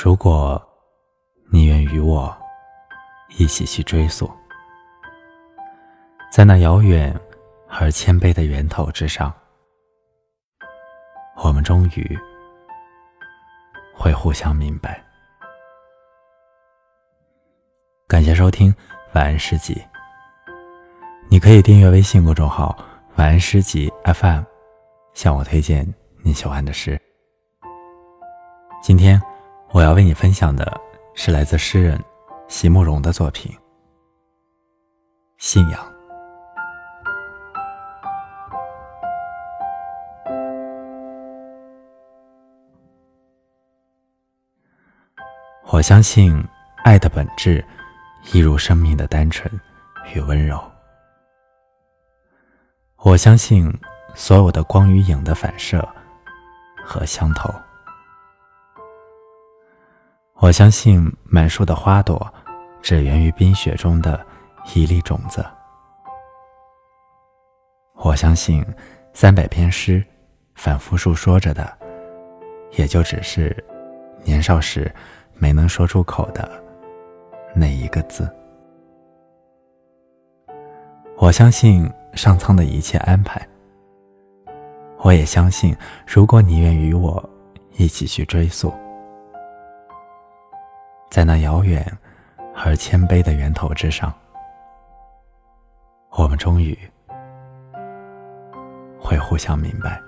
如果你愿与我一起去追溯，在那遥远而谦卑的源头之上，我们终于会互相明白。感谢收听晚安诗集，你可以订阅微信公众号“晚安诗集 FM”，向我推荐你喜欢的诗。今天。我要为你分享的是来自诗人席慕容的作品《信仰》。我相信爱的本质一如生命的单纯与温柔。我相信所有的光与影的反射和相投。我相信满树的花朵，只源于冰雪中的一粒种子。我相信三百篇诗，反复述说着的，也就只是年少时没能说出口的那一个字。我相信上苍的一切安排。我也相信，如果你愿与我一起去追溯。在那遥远而谦卑的源头之上，我们终于会互相明白。